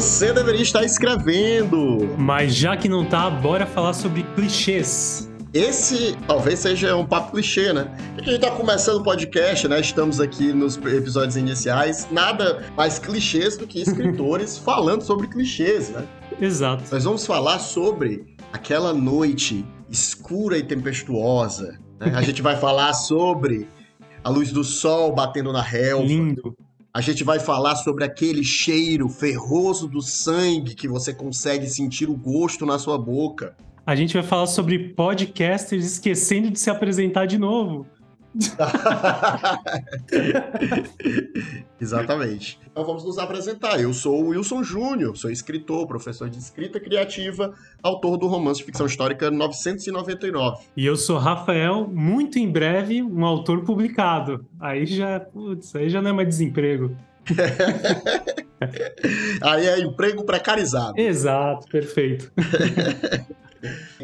Você deveria estar escrevendo. Mas já que não tá, bora falar sobre clichês. Esse talvez seja um papo clichê, né? A gente tá começando o podcast, né? Estamos aqui nos episódios iniciais. Nada mais clichês do que escritores falando sobre clichês, né? Exato. Nós vamos falar sobre aquela noite escura e tempestuosa. Né? A gente vai falar sobre a luz do sol batendo na relva. Lindo. A gente vai falar sobre aquele cheiro ferroso do sangue que você consegue sentir o gosto na sua boca. A gente vai falar sobre podcasters esquecendo de se apresentar de novo. Exatamente. Então vamos nos apresentar. Eu sou o Wilson Júnior, sou escritor, professor de escrita criativa, autor do romance de ficção histórica 999. E eu sou Rafael, muito em breve, um autor publicado. Aí já, putz, aí já não é mais desemprego. aí é emprego precarizado. Exato, perfeito.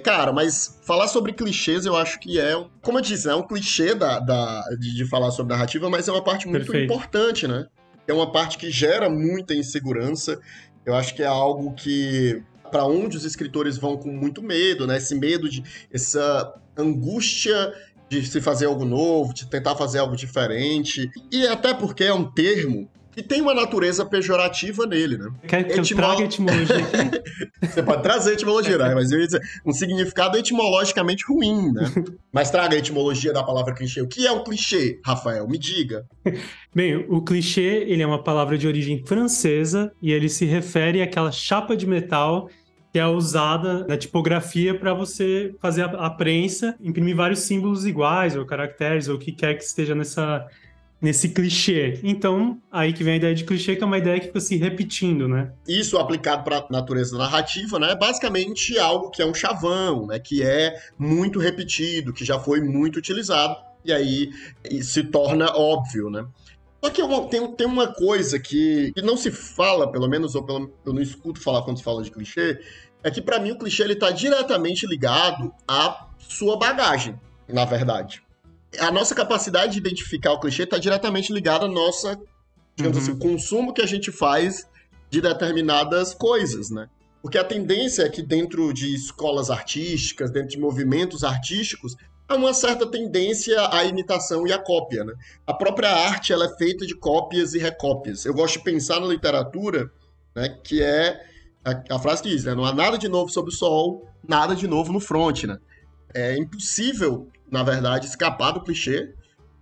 Cara, mas falar sobre clichês eu acho que é, como eu disse, é um clichê da, da de, de, falar sobre narrativa, mas é uma parte muito Perfeito. importante, né? É uma parte que gera muita insegurança. Eu acho que é algo que para onde os escritores vão com muito medo, né? Esse medo de essa angústia de se fazer algo novo, de tentar fazer algo diferente. E até porque é um termo e tem uma natureza pejorativa nele, né? Quer que Etimolo... eu traga etimologia aqui? Você pode trazer etimologia, né? Mas eu ia dizer, um significado etimologicamente ruim, né? Mas traga a etimologia da palavra clichê. O que é um clichê, Rafael? Me diga. Bem, o clichê, ele é uma palavra de origem francesa e ele se refere àquela chapa de metal que é usada na tipografia para você fazer a prensa, imprimir vários símbolos iguais ou caracteres ou o que quer que esteja nessa nesse clichê. Então, aí que vem a ideia de clichê, que é uma ideia que fica se repetindo, né? Isso aplicado para natureza narrativa, né? É basicamente algo que é um chavão, né? Que é muito repetido, que já foi muito utilizado, e aí se torna óbvio, né? Só que tem, tem uma coisa que, que não se fala, pelo menos, ou pelo, eu não escuto falar quando se fala de clichê, é que para mim o clichê ele está diretamente ligado à sua bagagem, na verdade a nossa capacidade de identificar o clichê está diretamente ligada à nossa, digamos uhum. assim, consumo que a gente faz de determinadas coisas, né? Porque a tendência é que dentro de escolas artísticas, dentro de movimentos artísticos, há uma certa tendência à imitação e à cópia, né? A própria arte, ela é feita de cópias e recópias. Eu gosto de pensar na literatura, né, que é a, a frase que diz, né, não há nada de novo sob o sol, nada de novo no front, né? É impossível na verdade, escapar do clichê,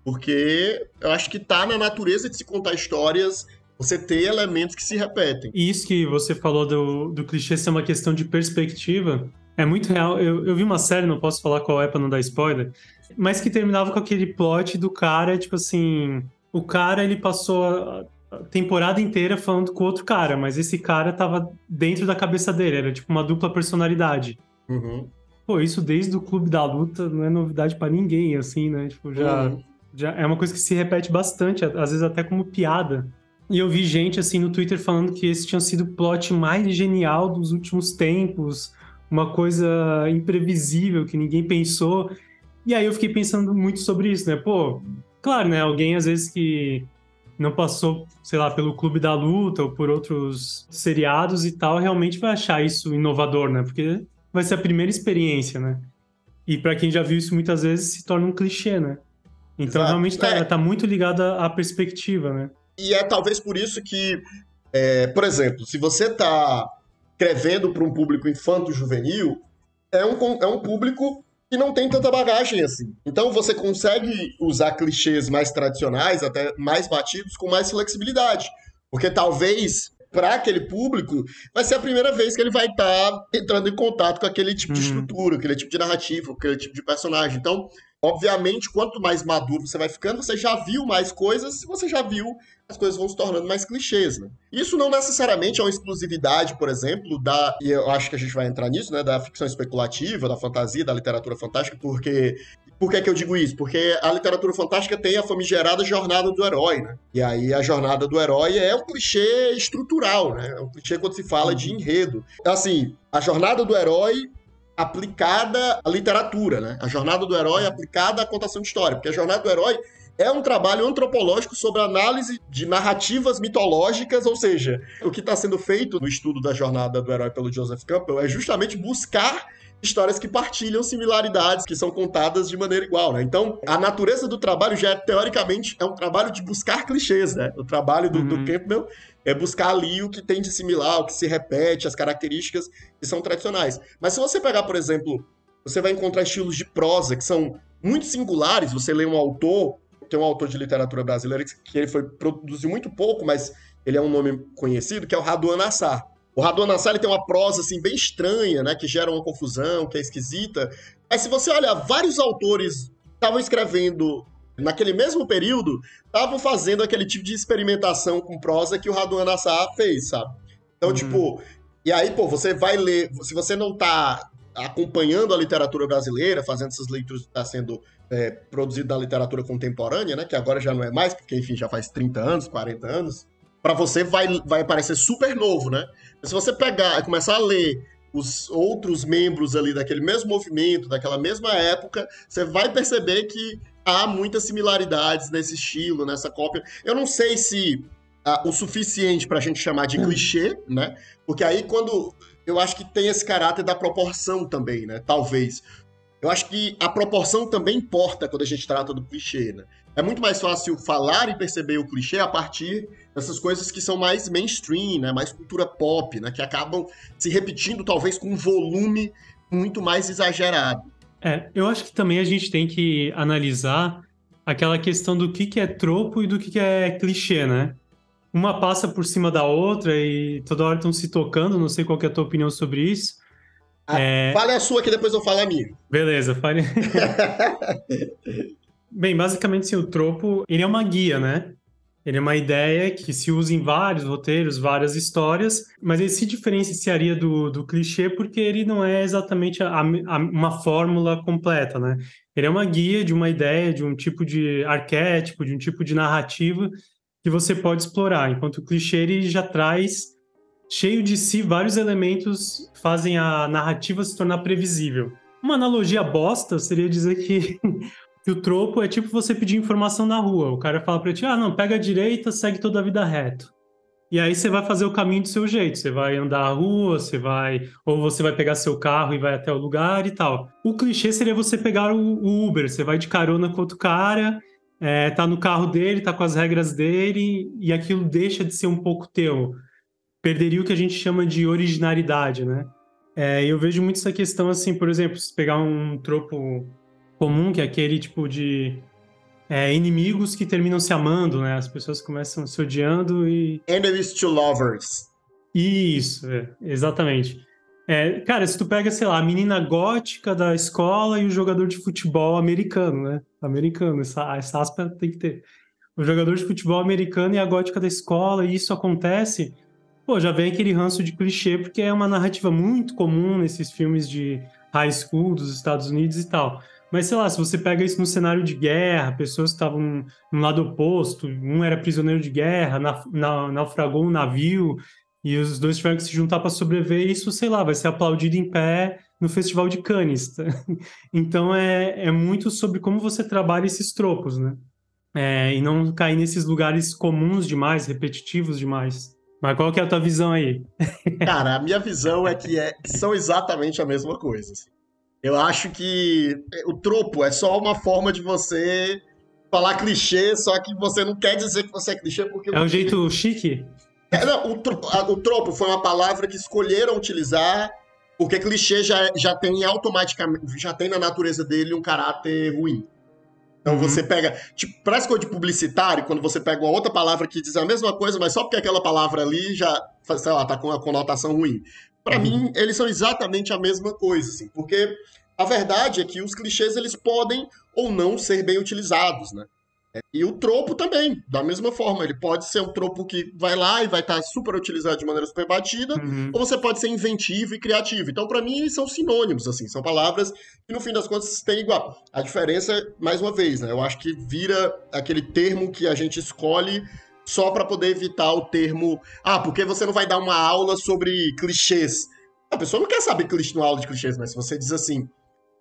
porque eu acho que tá na natureza de se contar histórias você ter elementos que se repetem. E isso que você falou do, do clichê ser uma questão de perspectiva é muito real. Eu, eu vi uma série, não posso falar qual é pra não dar spoiler, mas que terminava com aquele plot do cara, tipo assim. O cara, ele passou a temporada inteira falando com outro cara, mas esse cara tava dentro da cabeça dele, era tipo uma dupla personalidade. Uhum. Pô, isso desde o Clube da Luta não é novidade para ninguém, assim, né? Tipo, já, uhum. já é uma coisa que se repete bastante, às vezes até como piada. E eu vi gente, assim, no Twitter falando que esse tinha sido o plot mais genial dos últimos tempos, uma coisa imprevisível que ninguém pensou. E aí eu fiquei pensando muito sobre isso, né? Pô, claro, né? Alguém às vezes que não passou, sei lá, pelo Clube da Luta ou por outros seriados e tal, realmente vai achar isso inovador, né? Porque vai ser a primeira experiência, né? E para quem já viu isso muitas vezes, se torna um clichê, né? Então Exato. realmente tá, é. tá, muito ligado à perspectiva, né? E é talvez por isso que, é, por exemplo, se você tá escrevendo para um público infanto-juvenil, é um, é um público que não tem tanta bagagem assim. Então você consegue usar clichês mais tradicionais, até mais batidos, com mais flexibilidade. Porque talvez para aquele público, vai ser a primeira vez que ele vai estar tá entrando em contato com aquele tipo uhum. de estrutura, aquele tipo de narrativa, aquele tipo de personagem. Então, obviamente, quanto mais maduro você vai ficando, você já viu mais coisas, se você já viu, as coisas vão se tornando mais clichês, né? Isso não necessariamente é uma exclusividade, por exemplo, da, e eu acho que a gente vai entrar nisso, né, da ficção especulativa, da fantasia, da literatura fantástica, porque por que, que eu digo isso? Porque a literatura fantástica tem a famigerada jornada do herói, né? E aí a jornada do herói é um clichê estrutural, né? É um clichê quando se fala de enredo. Assim, a jornada do herói aplicada à literatura, né? A jornada do herói aplicada à contação de história, porque a jornada do herói é um trabalho antropológico sobre análise de narrativas mitológicas, ou seja, o que está sendo feito no estudo da jornada do herói pelo Joseph Campbell é justamente buscar histórias que partilham similaridades, que são contadas de maneira igual, né? Então, a natureza do trabalho já é, teoricamente, é um trabalho de buscar clichês, né? O trabalho do, uhum. do Campbell é buscar ali o que tem de similar, o que se repete, as características que são tradicionais. Mas se você pegar, por exemplo, você vai encontrar estilos de prosa que são muito singulares, você lê um autor, tem um autor de literatura brasileira que ele foi produziu muito pouco, mas ele é um nome conhecido, que é o Raduan Nassar. O Radon Nassar tem uma prosa assim bem estranha, né, que gera uma confusão, que é esquisita. Mas se você olhar, vários autores estavam escrevendo naquele mesmo período, estavam fazendo aquele tipo de experimentação com prosa que o Radon Nassar fez, sabe? Então, uhum. tipo, e aí, pô, você vai ler, se você não tá acompanhando a literatura brasileira, fazendo essas leituras que está sendo é, produzido da literatura contemporânea, né, que agora já não é mais, porque, enfim, já faz 30 anos, 40 anos, para você vai, vai parecer super novo, né? Mas se você pegar e começar a ler os outros membros ali daquele mesmo movimento, daquela mesma época, você vai perceber que há muitas similaridades nesse estilo, nessa cópia. Eu não sei se uh, o suficiente para a gente chamar de clichê, né? Porque aí quando eu acho que tem esse caráter da proporção também, né? Talvez. Eu acho que a proporção também importa quando a gente trata do clichê, né? É muito mais fácil falar e perceber o clichê a partir dessas coisas que são mais mainstream, né? mais cultura pop, né? que acabam se repetindo talvez com um volume muito mais exagerado. É, eu acho que também a gente tem que analisar aquela questão do que, que é tropo e do que, que é clichê, né? Uma passa por cima da outra e toda hora estão se tocando, não sei qual é a tua opinião sobre isso. Ah, é... Fale a sua que depois eu falo a minha. Beleza, fale. Bem, basicamente, sim, o tropo, ele é uma guia, né? Ele é uma ideia que se usa em vários roteiros, várias histórias, mas ele se diferenciaria do, do clichê porque ele não é exatamente a, a, uma fórmula completa, né? Ele é uma guia de uma ideia, de um tipo de arquétipo, de um tipo de narrativa que você pode explorar, enquanto o clichê ele já traz cheio de si vários elementos que fazem a narrativa se tornar previsível. Uma analogia bosta seria dizer que que o tropo é tipo você pedir informação na rua. O cara fala pra ti, ah, não, pega a direita, segue toda a vida reto. E aí você vai fazer o caminho do seu jeito. Você vai andar a rua, você vai. Ou você vai pegar seu carro e vai até o lugar e tal. O clichê seria você pegar o, Uber. Você vai de carona com outro cara, é, tá no carro dele, tá com as regras dele, e aquilo deixa de ser um pouco teu. Perderia o que a gente chama de originalidade, né? É, eu vejo muito essa questão assim, por exemplo, se pegar um tropo comum, que é aquele tipo de é, inimigos que terminam se amando, né? As pessoas começam se odiando e. Enemies to lovers. Isso, é, exatamente. É, cara, se tu pega, sei lá, a menina gótica da escola e o jogador de futebol americano, né? Americano, essa, essa aspa tem que ter. O jogador de futebol americano e a gótica da escola, e isso acontece, pô, já vem aquele ranço de clichê, porque é uma narrativa muito comum nesses filmes de high school dos Estados Unidos e tal. Mas sei lá, se você pega isso no cenário de guerra, pessoas que estavam no lado oposto, um era prisioneiro de guerra, na, na, naufragou um navio e os dois tiveram que se juntar para sobreviver, isso, sei lá, vai ser aplaudido em pé no Festival de Cannes. então é, é muito sobre como você trabalha esses tropos, né? É, e não cair nesses lugares comuns demais, repetitivos demais. Mas qual que é a tua visão aí? Cara, a minha visão é que, é, são exatamente a mesma coisa. Assim. Eu acho que o tropo é só uma forma de você falar clichê, só que você não quer dizer que você é clichê porque. É um jeito chique? É, não, o, tropo, o tropo foi uma palavra que escolheram utilizar porque clichê já, já tem automaticamente, já tem na natureza dele um caráter ruim. Então uhum. você pega, tipo, parece coisa de publicitário, quando você pega uma outra palavra que diz a mesma coisa, mas só porque aquela palavra ali já, sei lá, tá com uma conotação ruim. Para uhum. mim, eles são exatamente a mesma coisa, assim, porque a verdade é que os clichês eles podem ou não ser bem utilizados, né? E o tropo também, da mesma forma. Ele pode ser um tropo que vai lá e vai estar tá super utilizado de maneira super batida, uhum. ou você pode ser inventivo e criativo. Então, para mim, são sinônimos, assim, são palavras que no fim das contas têm igual. A diferença, mais uma vez, né? Eu acho que vira aquele termo que a gente escolhe só para poder evitar o termo. Ah, porque você não vai dar uma aula sobre clichês? A pessoa não quer saber clichê, uma aula de clichês, mas se você diz assim,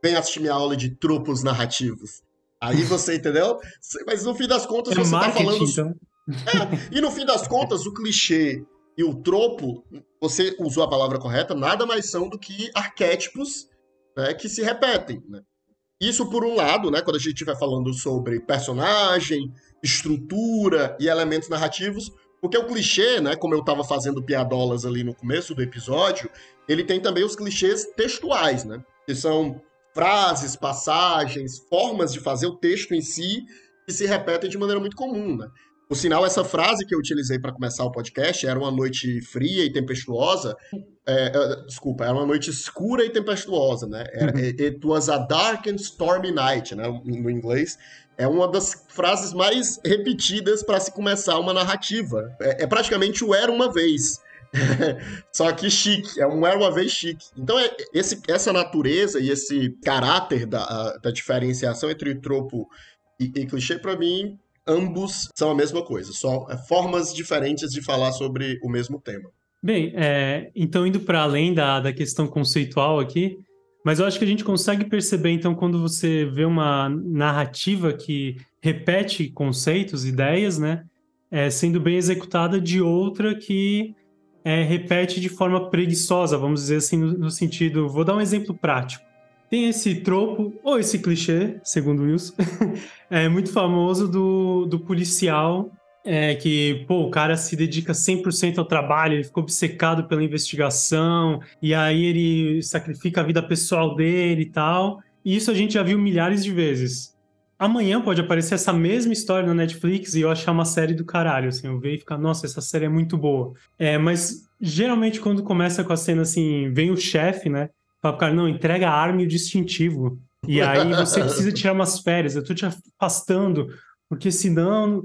vem assistir minha aula de tropos narrativos. Aí você, entendeu? Mas no fim das contas, é você tá falando. Então. É, e no fim das contas, o clichê e o tropo, você usou a palavra correta, nada mais são do que arquétipos né, que se repetem. Né? Isso por um lado, né, quando a gente estiver falando sobre personagem, estrutura e elementos narrativos, porque o clichê, né, como eu estava fazendo piadolas ali no começo do episódio, ele tem também os clichês textuais, né, que são frases, passagens, formas de fazer o texto em si que se repetem de maneira muito comum, né? Por sinal, essa frase que eu utilizei para começar o podcast era uma noite fria e tempestuosa. É, é, desculpa, era uma noite escura e tempestuosa, né? Era, uhum. It was a dark and stormy night, né? No inglês. É uma das frases mais repetidas para se começar uma narrativa. É, é praticamente o era uma vez. Só que chique, é um era uma vez chique. Então, é, esse, essa natureza e esse caráter da, da diferenciação entre tropo e, e clichê, para mim, ambos são a mesma coisa, só é, formas diferentes de falar sobre o mesmo tema. Bem, é, então indo para além da, da questão conceitual aqui, mas eu acho que a gente consegue perceber, então, quando você vê uma narrativa que repete conceitos, ideias, né, é, sendo bem executada, de outra que é, repete de forma preguiçosa, vamos dizer assim, no, no sentido. Vou dar um exemplo prático. Tem esse tropo, ou esse clichê, segundo Wilson, é muito famoso do, do policial é que, pô, o cara se dedica 100% ao trabalho, ele ficou obcecado pela investigação, e aí ele sacrifica a vida pessoal dele e tal. E isso a gente já viu milhares de vezes. Amanhã pode aparecer essa mesma história na Netflix e eu achar uma série do caralho, assim, eu ver e ficar, nossa, essa série é muito boa. É, mas geralmente quando começa com a cena assim, vem o chefe, né? Fala pro cara, não, entrega a arma e o distintivo. E aí você precisa tirar umas férias, eu tô te afastando, porque senão.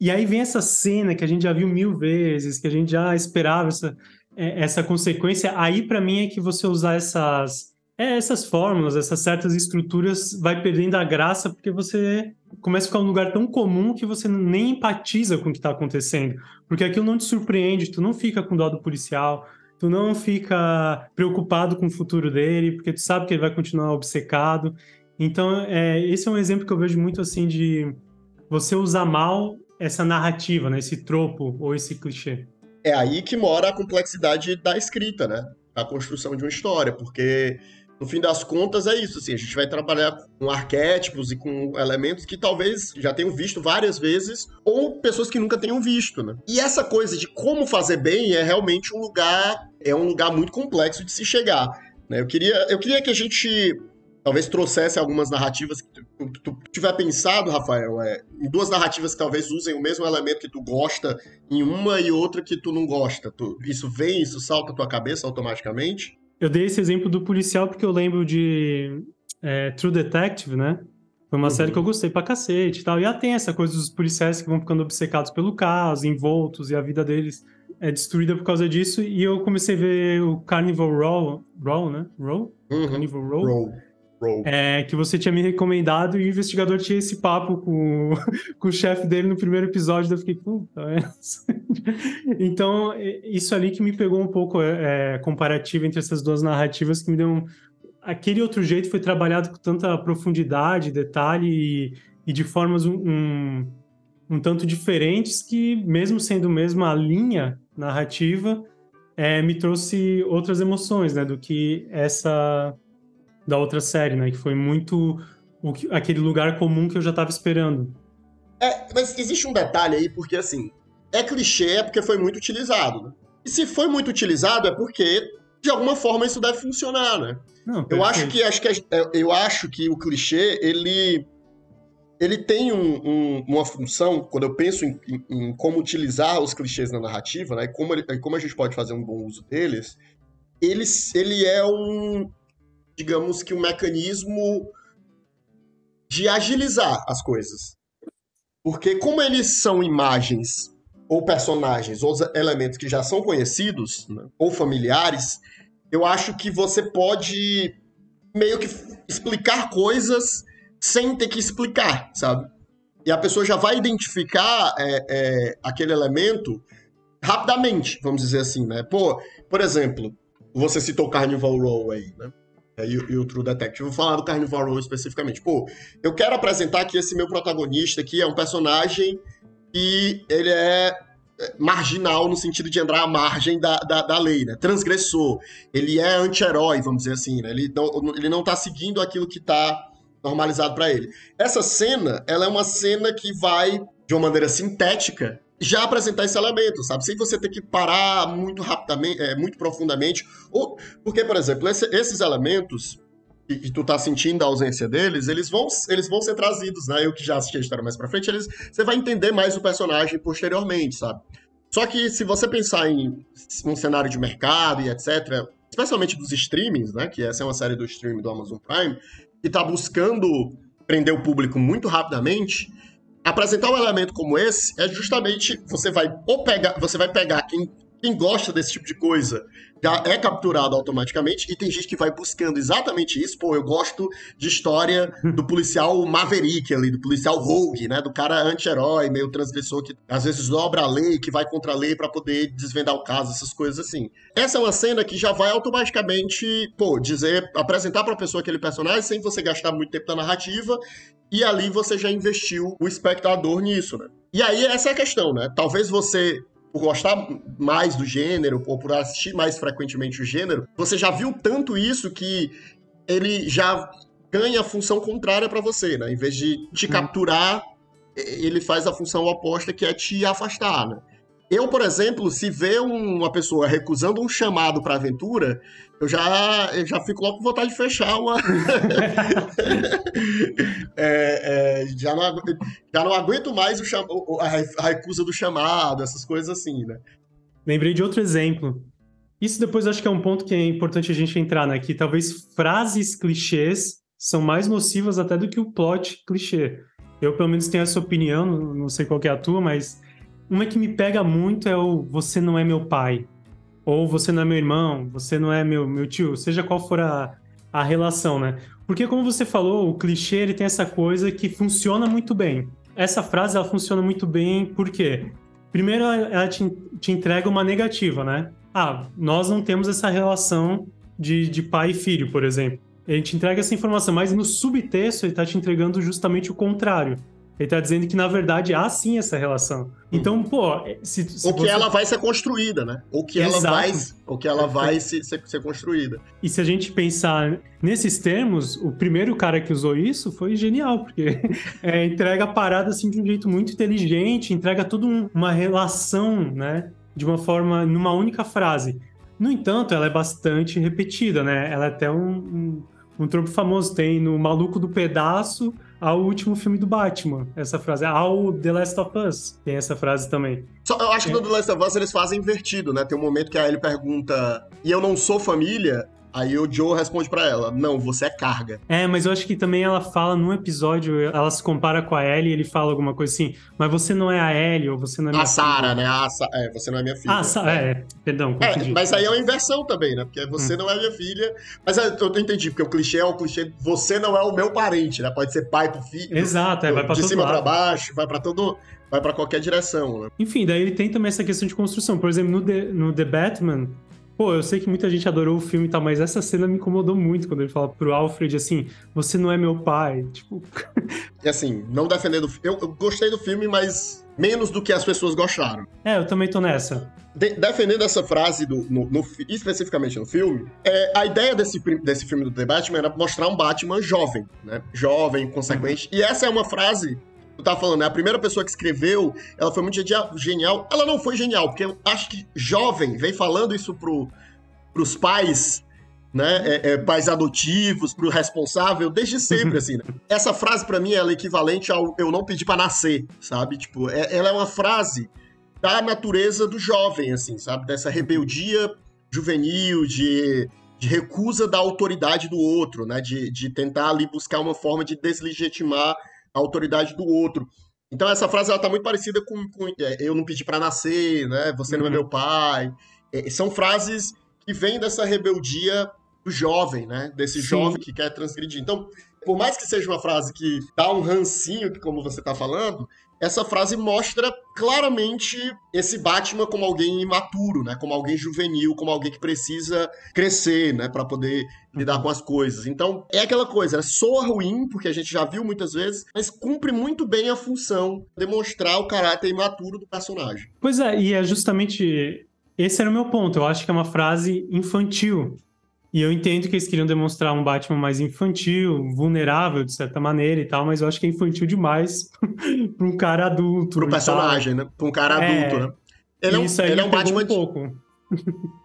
E aí vem essa cena que a gente já viu mil vezes, que a gente já esperava essa, é, essa consequência. Aí, para mim, é que você usar essas, é, essas fórmulas, essas certas estruturas, vai perdendo a graça, porque você começa a ficar um lugar tão comum que você nem empatiza com o que está acontecendo. Porque aquilo não te surpreende, tu não fica com dó do policial, tu não fica preocupado com o futuro dele, porque tu sabe que ele vai continuar obcecado. Então, é, esse é um exemplo que eu vejo muito assim de você usar mal essa narrativa, né? Esse tropo ou esse clichê. É aí que mora a complexidade da escrita, né? A construção de uma história, porque no fim das contas é isso, assim, a gente vai trabalhar com arquétipos e com elementos que talvez já tenham visto várias vezes ou pessoas que nunca tenham visto, né? E essa coisa de como fazer bem é realmente um lugar é um lugar muito complexo de se chegar, né? Eu queria eu queria que a gente talvez trouxesse algumas narrativas que tu, tu, tu tiver pensado, Rafael, é, em duas narrativas que talvez usem o mesmo elemento que tu gosta em uma e outra que tu não gosta. Tu, isso vem, isso salta a tua cabeça automaticamente? Eu dei esse exemplo do policial porque eu lembro de é, True Detective, né? Foi uma uhum. série que eu gostei pra cacete e tal. E ela tem essa coisa dos policiais que vão ficando obcecados pelo caso, envoltos, e a vida deles é destruída por causa disso. E eu comecei a ver o Carnival Row, Row né? Row? Uhum. Carnival Row. Row. É, que você tinha me recomendado e o investigador tinha esse papo com, com o chefe dele no primeiro episódio. Eu fiquei, puta, é. então, isso ali que me pegou um pouco é, é, comparativo entre essas duas narrativas, que me deu um. Aquele outro jeito foi trabalhado com tanta profundidade, detalhe e, e de formas um, um, um, tanto diferentes que, mesmo sendo mesma linha narrativa, é, me trouxe outras emoções, né, do que essa da outra série, né? Que foi muito o, aquele lugar comum que eu já estava esperando. É, mas existe um detalhe aí, porque assim, é clichê é porque foi muito utilizado, né? E se foi muito utilizado é porque, de alguma forma, isso deve funcionar, né? Não, eu acho que, acho que é, eu acho que o clichê, ele ele tem um, um, uma função, quando eu penso em, em, em, como utilizar os clichês na narrativa, né, e como, ele, como a gente pode fazer um bom uso deles, ele, ele é um, digamos que um mecanismo de agilizar as coisas. Porque como eles são imagens ou personagens ou elementos que já são conhecidos né, ou familiares, eu acho que você pode meio que explicar coisas sem ter que explicar, sabe? E a pessoa já vai identificar é, é, aquele elemento rapidamente, vamos dizer assim, né? Pô, por exemplo, você citou Carnival Row aí, né? E, e, o True Detective. Vou falar do Carnival Row especificamente. Pô, eu quero apresentar que esse meu protagonista aqui é um personagem que ele é marginal no sentido de entrar à margem da, da, da lei, né? Transgressor. Ele é anti-herói, vamos dizer assim, né? Ele não, ele não tá seguindo aquilo que tá normalizado para ele. Essa cena, ela é uma cena que vai, de uma maneira sintética, já apresentar esse elemento, sabe? Sem você ter que parar muito rapidamente, é, muito profundamente. Ou, porque, por exemplo, esse, esses elementos que, que, tu tá sentindo a ausência deles, eles vão, eles vão ser trazidos, né? Eu que já assisti a história mais pra frente, eles, você vai entender mais o personagem posteriormente, sabe? Só que se você pensar em um cenário de mercado e etc., especialmente dos streamings, né? Que essa é uma série do streaming do Amazon Prime, que tá buscando prender o público muito rapidamente, apresentar um elemento como esse é justamente você vai ou pegar, você vai pegar quem quem gosta desse tipo de coisa já é capturado automaticamente e tem gente que vai buscando exatamente isso. Pô, eu gosto de história do policial maverick ali, do policial rogue, né? Do cara anti-herói, meio transgressor que às vezes dobra a lei, que vai contra a lei para poder desvendar o caso, essas coisas assim. Essa é uma cena que já vai automaticamente, pô, dizer, apresentar para a pessoa aquele personagem sem você gastar muito tempo na narrativa e ali você já investiu o espectador nisso, né? E aí essa é a questão, né? Talvez você por gostar mais do gênero, ou por assistir mais frequentemente o gênero, você já viu tanto isso que ele já ganha a função contrária para você, né? Em vez de te uhum. capturar, ele faz a função oposta que é te afastar, né? Eu, por exemplo, se ver uma pessoa recusando um chamado para aventura, eu já, eu já fico logo com vontade de fechar uma. é, é, já, não, já não aguento mais o cham... a recusa do chamado, essas coisas assim, né? Lembrei de outro exemplo. Isso depois acho que é um ponto que é importante a gente entrar, né? Que talvez frases clichês são mais nocivas até do que o plot clichê. Eu, pelo menos, tenho essa opinião, não sei qual é a tua, mas uma que me pega muito é o você não é meu pai. Ou você não é meu irmão, você não é meu, meu tio, seja qual for a, a relação, né? Porque, como você falou, o clichê ele tem essa coisa que funciona muito bem. Essa frase ela funciona muito bem por quê? Primeiro, ela te, te entrega uma negativa, né? Ah, nós não temos essa relação de, de pai e filho, por exemplo. Ele te entrega essa informação, mas no subtexto ele está te entregando justamente o contrário. Ele tá dizendo que, na verdade, há sim essa relação. Então, pô. Se, se ou que você... ela vai ser construída, né? Ou que Exato. ela vai, ou que ela vai se, ser, ser construída. E se a gente pensar nesses termos, o primeiro cara que usou isso foi genial, porque é, entrega a parada assim, de um jeito muito inteligente, entrega toda um, uma relação, né? De uma forma, numa única frase. No entanto, ela é bastante repetida, né? Ela é até um, um, um tropo famoso. Tem no Maluco do Pedaço ao último filme do Batman. Essa frase. Ao The Last of Us. Tem essa frase também. Só, eu acho que no The Last of Us eles fazem invertido, né? Tem um momento que a Ellie pergunta: E eu não sou família? Aí o Joe responde para ela: Não, você é carga. É, mas eu acho que também ela fala num episódio, ela se compara com a Ellie e ele fala alguma coisa assim: Mas você não é a Ellie ou você não é minha A Sarah, né? A Sa é, você não é minha filha. Ah, Sa é, perdão. É, mas aí é uma inversão também, né? Porque você hum. não é minha filha. Mas eu, eu entendi, porque o clichê é o clichê: você não é o meu parente, né? Pode ser pai pro filho. Exato, é, vai pra De cima lado. pra baixo, vai pra todo vai para qualquer direção. Né? Enfim, daí ele tem também essa questão de construção. Por exemplo, no The, no The Batman, Pô, eu sei que muita gente adorou o filme e tal, mas essa cena me incomodou muito quando ele fala pro Alfred assim: você não é meu pai. Tipo. E assim, não defendendo. Eu, eu gostei do filme, mas menos do que as pessoas gostaram. É, eu também tô nessa. De, defendendo essa frase, do, no, no, especificamente no filme, é, a ideia desse, desse filme do The Batman era mostrar um Batman jovem, né? Jovem, consequente. Uhum. E essa é uma frase tu tá falando, né? A primeira pessoa que escreveu, ela foi muito genial. Ela não foi genial, porque eu acho que jovem vem falando isso pro, pros pais, né? É, é, pais adotivos, pro responsável, desde sempre, assim. Né? Essa frase, para mim, ela é equivalente ao eu não pedi para nascer, sabe? Tipo, é, ela é uma frase da natureza do jovem, assim, sabe? Dessa rebeldia juvenil, de, de recusa da autoridade do outro, né? De, de tentar ali buscar uma forma de deslegitimar a autoridade do outro. Então essa frase ela tá muito parecida com, com é, eu não pedi para nascer, né? Você não é uhum. meu pai. É, são frases que vêm dessa rebeldia do jovem, né? Desse Sim. jovem que quer transgredir. Então Por mais que seja uma frase que dá um rancinho, como você tá falando, essa frase mostra claramente esse Batman como alguém imaturo, né? Como alguém juvenil, como alguém que precisa crescer, né? Para poder lidar com as coisas. Então, é aquela coisa, né? soa ruim, porque a gente já viu muitas vezes, mas cumpre muito bem a função, demonstrar o caráter imaturo do personagem. Pois é, e é justamente esse era o meu ponto. Eu acho que é uma frase infantil. E eu entendo que eles queriam demonstrar um Batman mais infantil, vulnerável de certa maneira e tal, mas eu acho que é infantil demais para um cara adulto. Para o personagem, né? Para um cara é, adulto, né? Ele é um, ele é um Batman. Um pouco.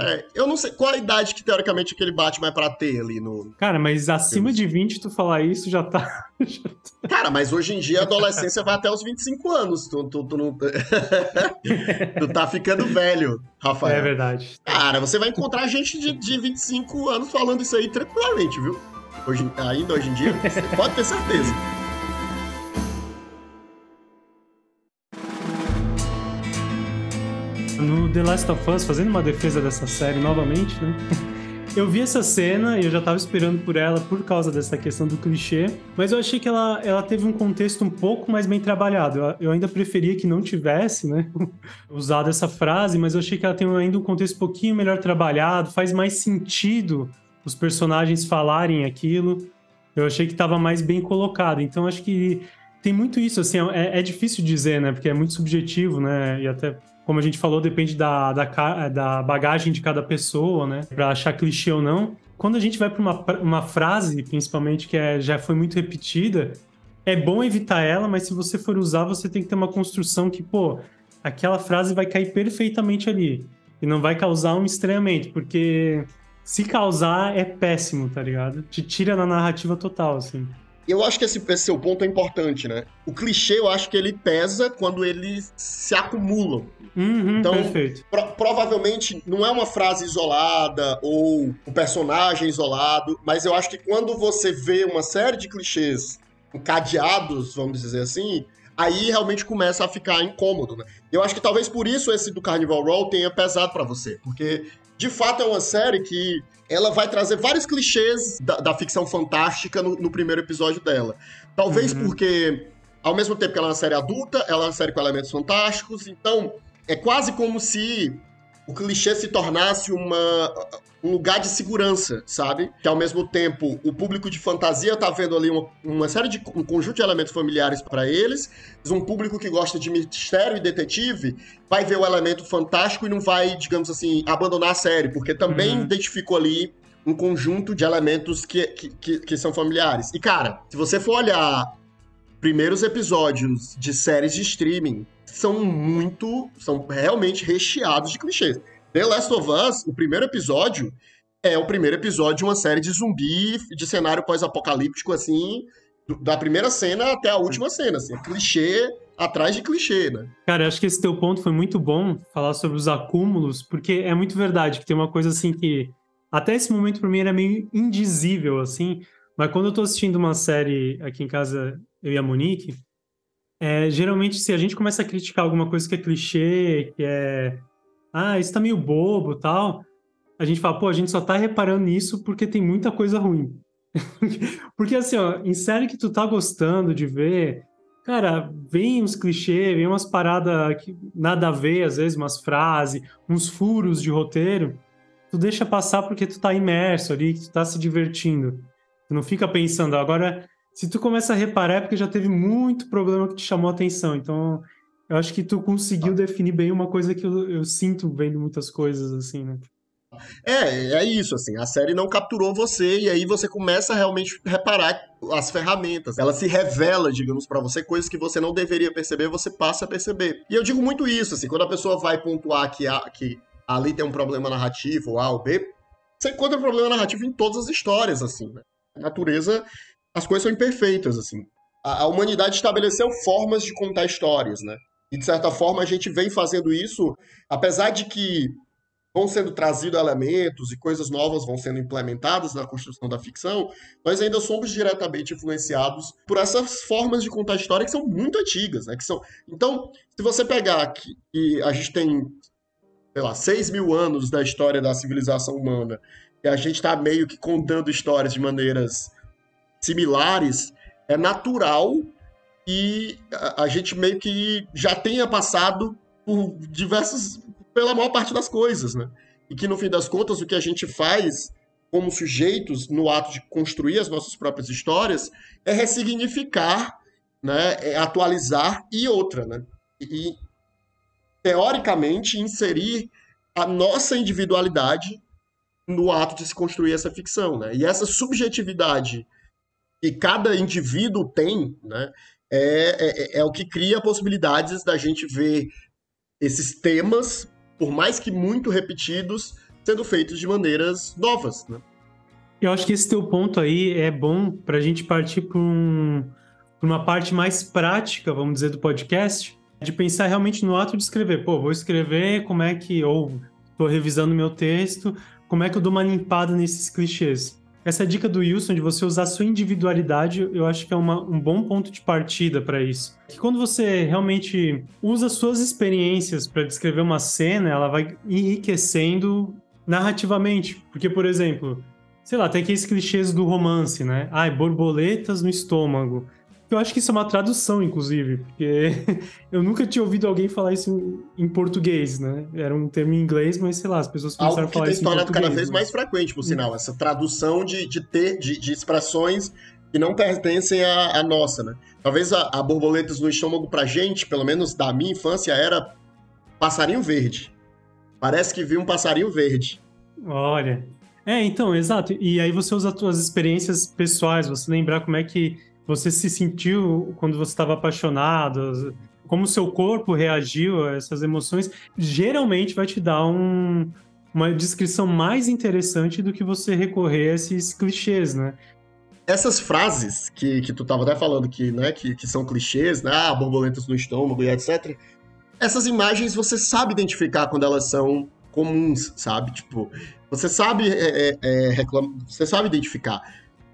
É, eu não sei qual a idade que teoricamente aquele Batman é pra ter ali no. Cara, mas acima de 20, tu falar isso já tá. Já tá... Cara, mas hoje em dia a adolescência vai até os 25 anos. Tu, tu, tu, não... tu tá ficando velho, Rafael. É verdade. Cara, você vai encontrar gente de, de 25 anos falando isso aí tranquilamente, viu? Hoje, ainda hoje em dia, você pode ter certeza. No The Last of Us, fazendo uma defesa dessa série novamente, né? Eu vi essa cena e eu já tava esperando por ela por causa dessa questão do clichê, mas eu achei que ela, ela teve um contexto um pouco mais bem trabalhado. Eu, eu ainda preferia que não tivesse, né, usado essa frase, mas eu achei que ela tem ainda um contexto um pouquinho melhor trabalhado, faz mais sentido os personagens falarem aquilo. Eu achei que estava mais bem colocado. Então acho que tem muito isso, assim, é, é difícil dizer, né, porque é muito subjetivo, né, e até como a gente falou, depende da, da, da bagagem de cada pessoa, né? Pra achar clichê ou não. Quando a gente vai para uma, uma frase, principalmente, que é, já foi muito repetida, é bom evitar ela, mas se você for usar, você tem que ter uma construção que, pô, aquela frase vai cair perfeitamente ali. E não vai causar um estranhamento, porque se causar é péssimo, tá ligado? Te tira na narrativa total, assim eu acho que esse, esse, seu ponto é importante, né? O clichê, eu acho que ele pesa quando eles se acumulam. Uhum, então, pro, provavelmente não é uma frase isolada ou um personagem isolado, mas eu acho que quando você vê uma série de clichês encadeados, vamos dizer assim, aí realmente começa a ficar incômodo, né? Eu acho que talvez por isso esse do Carnival Row tenha pesado para você, porque de fato é uma série que ela vai trazer vários clichês da, da ficção fantástica no, no, primeiro episódio dela. Talvez uhum. porque, ao mesmo tempo que ela é uma série adulta, ela é uma série com elementos fantásticos, então é quase como se o clichê se tornasse uma, um lugar de segurança, sabe? Que ao mesmo tempo o público de fantasia tá vendo ali uma, uma série de um conjunto de elementos familiares para eles, mas um público que gosta de mistério e detetive vai ver o elemento fantástico e não vai, digamos assim, abandonar a série, porque também uhum. identificou ali um conjunto de elementos que, que, que, que são familiares. E cara, se você for olhar primeiros episódios de séries de streaming, são muito, são realmente recheados de clichês. The Last of Us, o primeiro episódio, é o primeiro episódio de uma série de zumbi, de cenário pós-apocalíptico, assim, da primeira cena até a última cena, assim, clichê atrás de clichê, né? Cara, acho que esse teu ponto foi muito bom, falar sobre os acúmulos, porque é muito verdade que tem uma coisa assim que até esse momento para mim era meio indizível, assim, mas quando eu tô assistindo uma série aqui em casa, eu e a Monique, é, geralmente se a gente começa a criticar alguma coisa que é clichê, que é ah, isso tá meio bobo tal, a gente fala, pô, a gente só tá reparando nisso porque tem muita coisa ruim. porque assim, ó, em série que tu tá gostando de ver, cara, vem uns clichês, vem umas paradas que nada a ver, às vezes, umas frases, uns furos de roteiro, tu deixa passar porque tu tá imerso ali, que tu tá se divertindo. Tu não fica pensando, agora, se tu começa a reparar é porque já teve muito problema que te chamou a atenção, então eu acho que tu conseguiu definir bem uma coisa que eu, eu sinto vendo muitas coisas, assim, né? É, é isso, assim, a série não capturou você e aí você começa a realmente reparar as ferramentas. Ela se revela, digamos, para você coisas que você não deveria perceber, você passa a perceber. E eu digo muito isso, assim, quando a pessoa vai pontuar que, a, que ali tem um problema narrativo, A ou B, você encontra um problema narrativo em todas as histórias, assim, né? A natureza, as coisas são imperfeitas, assim. A, a humanidade estabeleceu formas de contar histórias, né? E, de certa forma, a gente vem fazendo isso, apesar de que vão sendo trazidos elementos e coisas novas vão sendo implementadas na construção da ficção, nós ainda somos diretamente influenciados por essas formas de contar história que são muito antigas, né? Que são... Então, se você pegar que, que a gente tem, sei lá, 6 mil anos da história da civilização humana, e a gente está meio que contando histórias de maneiras similares, é natural que a, a gente meio que já tenha passado por diversas. pela maior parte das coisas, né? E que no fim das contas o que a gente faz como sujeitos no ato de construir as nossas próprias histórias é ressignificar, né, é atualizar e outra, né? E teoricamente inserir a nossa individualidade no ato de se construir essa ficção, né? E essa subjetividade que cada indivíduo tem, né, é, é, é o que cria possibilidades da gente ver esses temas, por mais que muito repetidos, sendo feitos de maneiras novas, né? Eu acho que esse teu ponto aí é bom para a gente partir para um, uma parte mais prática, vamos dizer, do podcast, de pensar realmente no ato de escrever. Pô, vou escrever, como é que. Ou estou revisando meu texto, como é que eu dou uma limpada nesses clichês? Essa dica do Wilson de você usar sua individualidade, eu acho que é uma, um bom ponto de partida para isso. Que quando você realmente usa suas experiências para descrever uma cena, ela vai enriquecendo narrativamente. Porque, por exemplo, sei lá, tem aqueles clichês do romance, né? Ai, borboletas no estômago. Eu acho que isso é uma tradução, inclusive, porque eu nunca tinha ouvido alguém falar isso em português, né? Era um termo em inglês, mas sei lá, as pessoas começaram Algo a falar isso que tem tornado cada vez né? mais frequente, por sinal, essa tradução de, de ter, de, de expressões que não pertencem à, à nossa, né? Talvez a, a, borboletas no estômago pra gente, pelo menos da minha infância, era passarinho verde. Parece que viu um passarinho verde. Olha. É, então, exato. E aí você usa as suas experiências pessoais, você lembrar como é que você se sentiu quando você estava apaixonado, como seu corpo reagiu a essas emoções, geralmente vai te dar um, uma descrição mais interessante do que você recorrer a esses clichês, né? Essas frases que, que tu estava até falando que, né, que, que são clichês, né, ah, borboletas no estômago e etc. Essas imagens você sabe identificar quando elas são comuns, sabe? Tipo, você sabe é, é, é você sabe identificar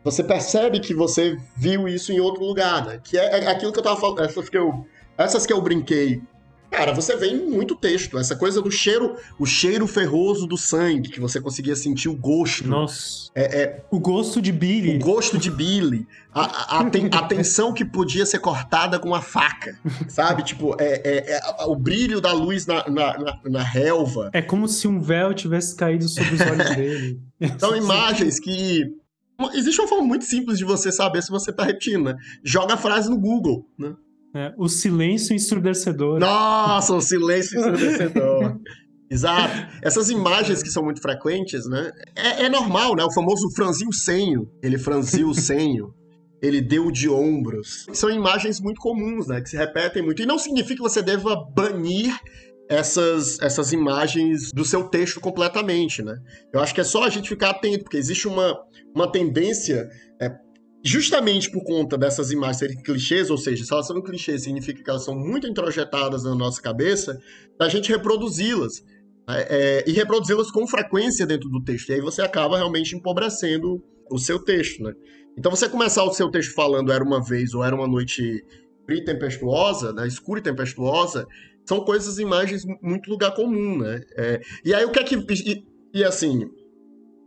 você percebe que você viu isso em outro lugar, né? Que é, é aquilo que eu tava falando, essas que eu, essas que eu brinquei. Cara, você vê em muito texto, essa coisa do cheiro, o cheiro ferroso do sangue, que você conseguia sentir o gosto. Nossa. É, é o gosto de Billy. O gosto de Billy. A, a, a, ten, a tensão que podia ser cortada com uma faca, sabe? Tipo, é, é, é o brilho da luz na, na, na, na, relva. É como se um véu tivesse caído sobre os olhos dele. São imagens que Existe uma forma muito simples de você saber se você tá repetindo, né? Joga a frase no Google, né? É, o silêncio ensurdecedor. Nossa, o silêncio ensurdecedor. Exato. Essas imagens que são muito frequentes, né? É, é, normal, né? O famoso franziu o senho. Ele franziu o senho. Ele deu de ombros. São imagens muito comuns, né? Que se repetem muito. E não significa que você deva banir essas, essas imagens do seu texto completamente, né? Eu acho que é só a gente ficar atento, porque existe uma, uma tendência, é, justamente por conta dessas imagens serem clichês, ou seja, se elas são clichês, significa que elas são muito introjetadas na nossa cabeça, da gente reproduzi-las. É, é, e reproduzi-las com frequência dentro do texto. E aí você acaba realmente empobrecendo o seu texto, né? Então você começar o seu texto falando era uma vez ou era uma noite fria e tempestuosa, né, escura e tempestuosa, são coisas, imagens muito lugar comum, né? É, e aí o que é que. E, e, assim,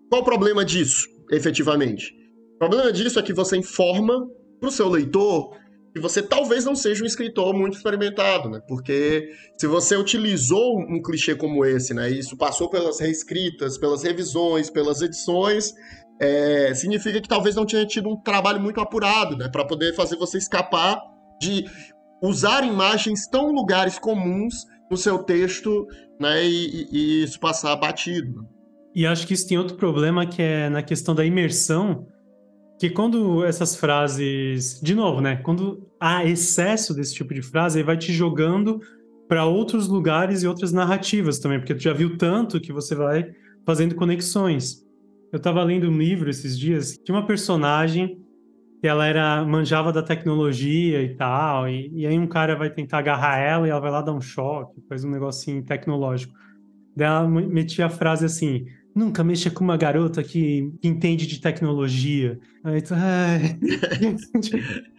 qual o problema disso, efetivamente? O problema disso é que você informa para o seu leitor que você talvez não seja um escritor muito experimentado, né? Porque se você utilizou um clichê como esse, né? E isso passou pelas reescritas, pelas revisões, pelas edições, é, significa que talvez não tenha tido um trabalho muito apurado, né? Para poder fazer você escapar de usar imagens tão lugares comuns no seu texto, né, e, e, isso passar batido. E acho que isso tem outro problema que é na questão da imersão, que quando essas frases, de novo, né, quando há excesso desse tipo de frase, aí vai te jogando para outros lugares e outras narrativas também, porque tu já viu tanto que você vai fazendo conexões. Eu estava lendo um livro esses dias, tinha uma personagem que ela era manjava da tecnologia e tal, e, e, aí um cara vai tentar agarrar ela e ela vai lá dar um choque, faz um negocinho tecnológico. Daí ela metia a frase assim, nunca mexa com uma garota que, que entende de tecnologia. Aí tu,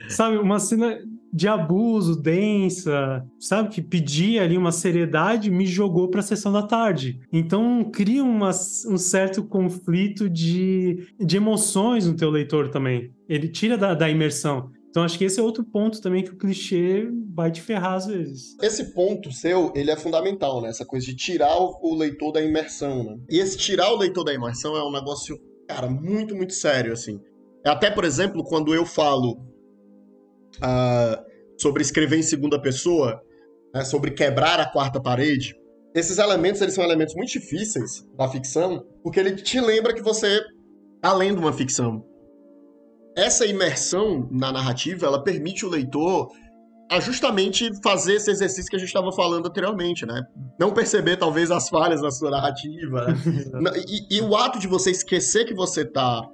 sabe, uma cena de abuso, densa, sabe? Que pedia ali uma seriedade, me jogou para a sessão da tarde. Então cria uma, um certo conflito de, de emoções no teu leitor também. Ele tira da, da imersão. Então acho que esse é outro ponto também que o clichê vai te ferrar às vezes. Esse ponto seu, ele é fundamental, né? Essa coisa de tirar o, leitor da imersão, né? E esse tirar o leitor da imersão é um negócio, cara, muito, muito sério, assim. Até, por exemplo, quando eu falo uh, sobre escrever em segunda pessoa, né, sobre quebrar a quarta parede, esses elementos, eles são elementos muito difíceis da ficção, porque ele te lembra que você tá lendo uma ficção essa imersão na narrativa, ela permite o leitor a justamente fazer esse exercício que a gente estava falando anteriormente, né? Não perceber, talvez, as falhas na sua narrativa. Né? e, e, o ato de você esquecer que você está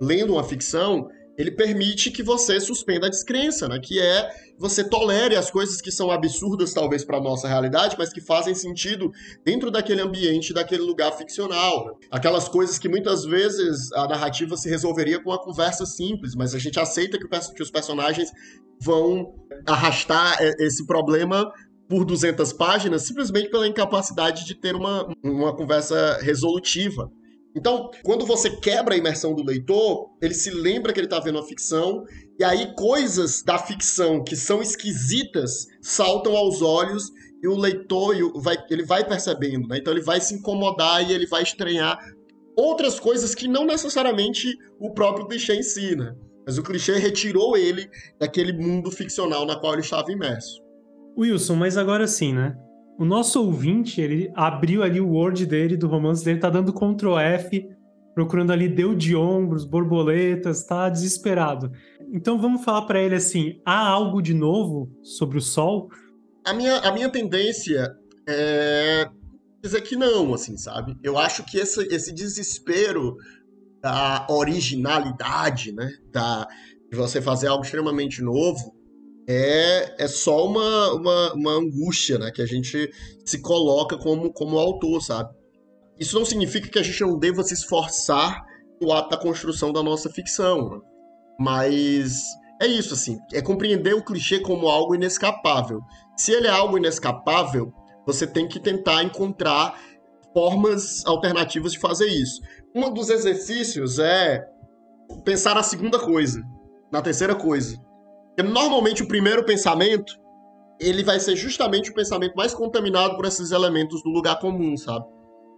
lendo uma ficção ele permite que você suspenda a descrença, né? Que é você tolere as coisas que são absurdas talvez para nossa realidade, mas que fazem sentido dentro daquele ambiente, daquele lugar ficcional. Né? Aquelas coisas que muitas vezes a narrativa se resolveria com uma conversa simples, mas a gente aceita que, que os personagens vão arrastar esse problema por 200 páginas simplesmente pela incapacidade de ter uma, uma conversa resolutiva. Então, quando você quebra a imersão do leitor, ele se lembra que ele está vendo a ficção, e aí coisas da ficção que são esquisitas saltam aos olhos e o leitor vai, ele vai percebendo, né? Então ele vai se incomodar e ele vai estranhar outras coisas que não necessariamente o próprio clichê ensina. Né? Mas o clichê retirou ele daquele mundo ficcional na qual ele estava imerso. Wilson, mas agora sim, né? O nosso ouvinte, ele abriu ali o Word dele, do romance dele, tá dando Ctrl F, procurando ali deu de ombros, borboletas, tá desesperado. Então vamos falar para ele assim: há algo de novo sobre o Sol? A minha, a minha tendência é dizer que não, assim, sabe? Eu acho que esse, esse desespero da originalidade, né? Da, de você fazer algo extremamente novo, é, é só uma, uma, uma angústia, né? Que a gente se coloca como, como autor, sabe? Isso não significa que a gente não deva se esforçar no ato da construção da nossa ficção, né? mas é isso, assim, é compreender o clichê como algo inescapável. Se ele é algo inescapável, você tem que tentar encontrar formas alternativas de fazer isso. Um dos exercícios é pensar na segunda coisa, na terceira coisa. Porque normalmente o primeiro pensamento, ele vai ser justamente o pensamento mais contaminado por esses elementos do lugar comum, sabe?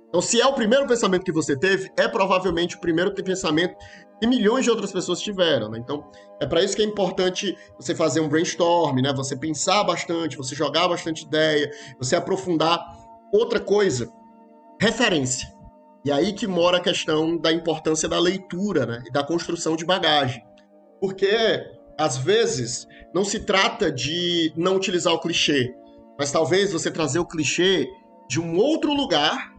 Então, se é o primeiro pensamento que você teve, é provavelmente o primeiro pensamento que milhões de outras pessoas tiveram, né? Então, é para isso que é importante você fazer um brainstorm, né? Você pensar bastante, você jogar bastante ideia, você aprofundar. Outra coisa, referência. E aí que mora a questão da importância da leitura, né? E da construção de bagagem. Porque às vezes, não se trata de não utilizar o clichê, mas talvez você trazer o clichê de um outro lugar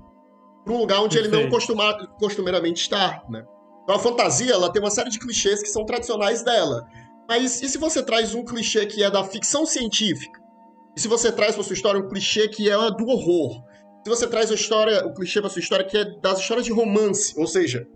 para um lugar onde Perfeito. ele não costuma, costumeiramente está, né? Então a fantasia, ela tem uma série de clichês que são tradicionais dela. Mas e se você traz um clichê que é da ficção científica? E se você traz para sua história um clichê que é do horror? Se você traz a história, o clichê para sua história que é das histórias de romance, ou seja,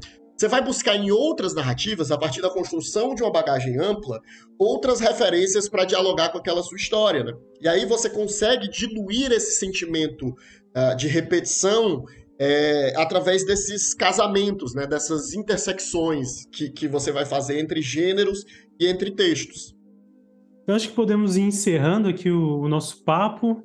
você vai buscar em outras narrativas, a partir da construção de uma bagagem ampla, outras referências para dialogar com aquela sua história. Né? E aí você consegue diluir esse sentimento uh, de repetição é, através desses casamentos, né? dessas intersecções que, que você vai fazer entre gêneros e entre textos. Eu acho que podemos ir encerrando aqui o, o nosso papo.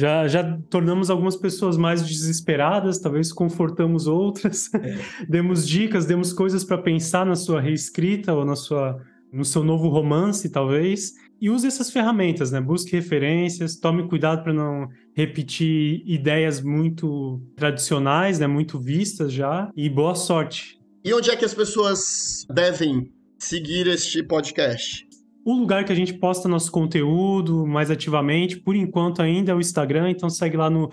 Já, já tornamos algumas pessoas mais desesperadas, talvez confortamos outras, é. demos dicas, demos coisas para pensar na sua reescrita ou na sua, no seu novo romance, talvez. E use essas ferramentas, né? Busque referências, tome cuidado para não repetir ideias muito tradicionais, né? Muito vistas já. E boa sorte. E onde é que as pessoas devem seguir este podcast? O lugar que a gente posta nosso conteúdo mais ativamente, por enquanto ainda é o Instagram, então segue lá no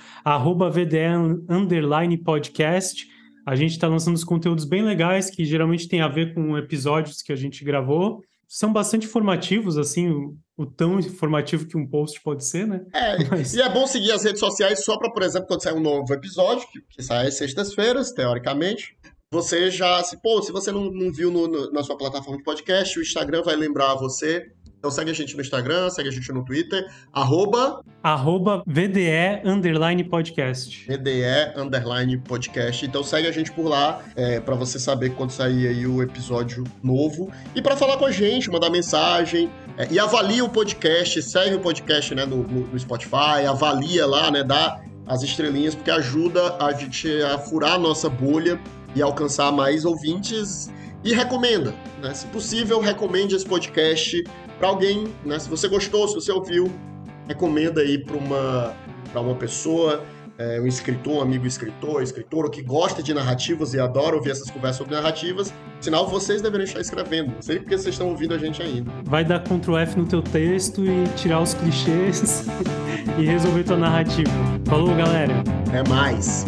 VDE podcast. A gente está lançando os conteúdos bem legais, que geralmente tem a ver com episódios que a gente gravou. São bastante informativos, assim, o, o tão informativo que um post pode ser, né? É, Mas... e é bom seguir as redes sociais só para, por exemplo, quando sair um novo episódio, que, que sai às sextas-feiras, teoricamente, você já, se, pô, se você não, não viu no, no, na sua plataforma de podcast, o Instagram vai lembrar você Então segue a gente no Instagram, segue a gente no Twitter, arroba... Arroba VDE Underline Podcast. VDE Underline Podcast. Então segue a gente por lá, é, para você saber quando sair aí o episódio novo. E para falar com a gente, mandar mensagem. É, e avalia o podcast, segue o podcast né, no, no, no Spotify, avalia lá, né? Dá as estrelinhas, porque ajuda a gente a furar a nossa bolha e alcançar mais ouvintes. E recomenda, né? Se possível, recomende esse podcast para alguém, né? Se você gostou, se você ouviu, recomenda aí para uma, uma pessoa, é, um escritor, um amigo escritor, escritora que gosta de narrativas e adora ouvir essas conversas sobre narrativas. Sinal, vocês deveriam estar escrevendo. Não sei porque vocês estão ouvindo a gente ainda. Vai dar Ctrl F no teu texto e tirar os clichês e resolver tua narrativa. Falou, galera. É mais.